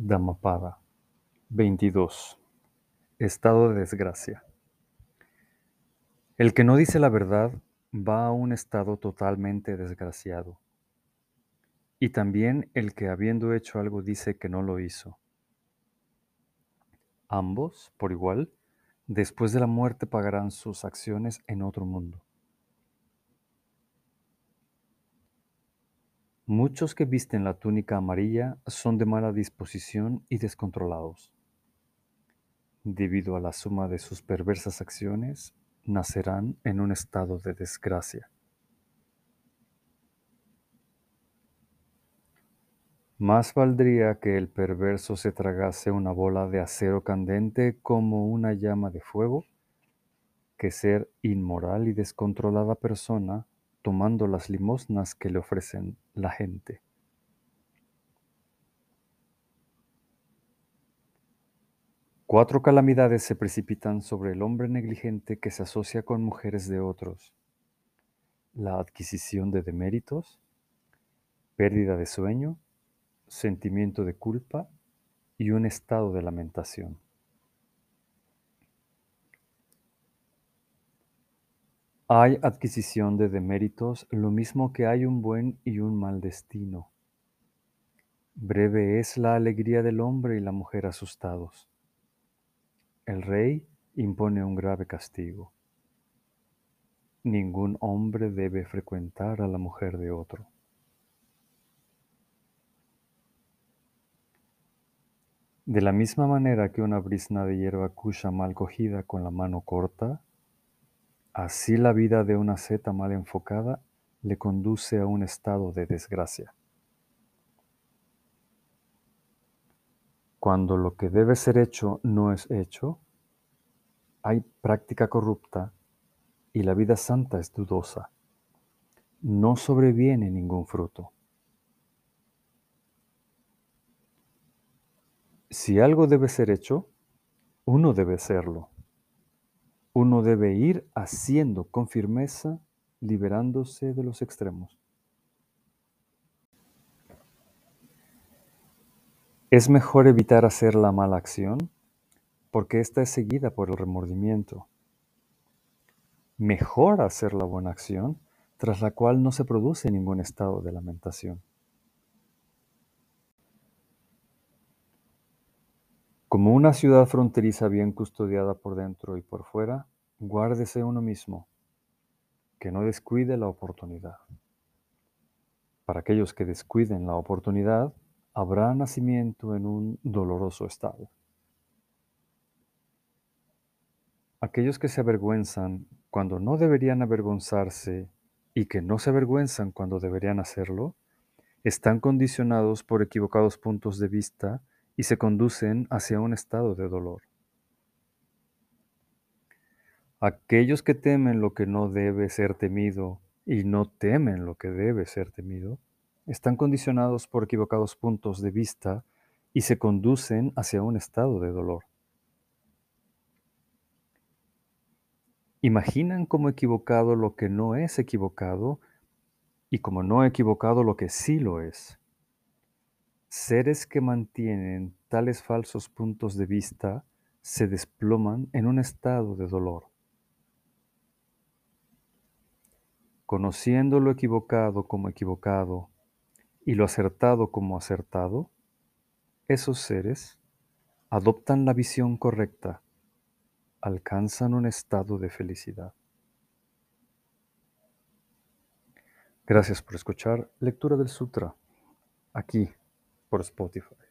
Dhammapada 22. Estado de desgracia. El que no dice la verdad va a un estado totalmente desgraciado. Y también el que habiendo hecho algo dice que no lo hizo. Ambos, por igual, después de la muerte pagarán sus acciones en otro mundo. Muchos que visten la túnica amarilla son de mala disposición y descontrolados. Debido a la suma de sus perversas acciones, nacerán en un estado de desgracia. Más valdría que el perverso se tragase una bola de acero candente como una llama de fuego, que ser inmoral y descontrolada persona tomando las limosnas que le ofrecen la gente. Cuatro calamidades se precipitan sobre el hombre negligente que se asocia con mujeres de otros. La adquisición de deméritos, pérdida de sueño, sentimiento de culpa y un estado de lamentación. Hay adquisición de deméritos lo mismo que hay un buen y un mal destino. Breve es la alegría del hombre y la mujer asustados. El rey impone un grave castigo. Ningún hombre debe frecuentar a la mujer de otro. De la misma manera que una brisna de hierba cuya mal cogida con la mano corta, Así la vida de una seta mal enfocada le conduce a un estado de desgracia. Cuando lo que debe ser hecho no es hecho, hay práctica corrupta y la vida santa es dudosa. No sobreviene ningún fruto. Si algo debe ser hecho, uno debe serlo. Uno debe ir haciendo con firmeza, liberándose de los extremos. Es mejor evitar hacer la mala acción porque ésta es seguida por el remordimiento. Mejor hacer la buena acción tras la cual no se produce ningún estado de lamentación. Una ciudad fronteriza bien custodiada por dentro y por fuera, guárdese uno mismo, que no descuide la oportunidad. Para aquellos que descuiden la oportunidad, habrá nacimiento en un doloroso estado. Aquellos que se avergüenzan cuando no deberían avergonzarse y que no se avergüenzan cuando deberían hacerlo, están condicionados por equivocados puntos de vista y se conducen hacia un estado de dolor. Aquellos que temen lo que no debe ser temido y no temen lo que debe ser temido, están condicionados por equivocados puntos de vista y se conducen hacia un estado de dolor. Imaginan como equivocado lo que no es equivocado y como no equivocado lo que sí lo es. Seres que mantienen tales falsos puntos de vista se desploman en un estado de dolor. Conociendo lo equivocado como equivocado y lo acertado como acertado, esos seres adoptan la visión correcta, alcanzan un estado de felicidad. Gracias por escuchar Lectura del Sutra, aquí por Spotify.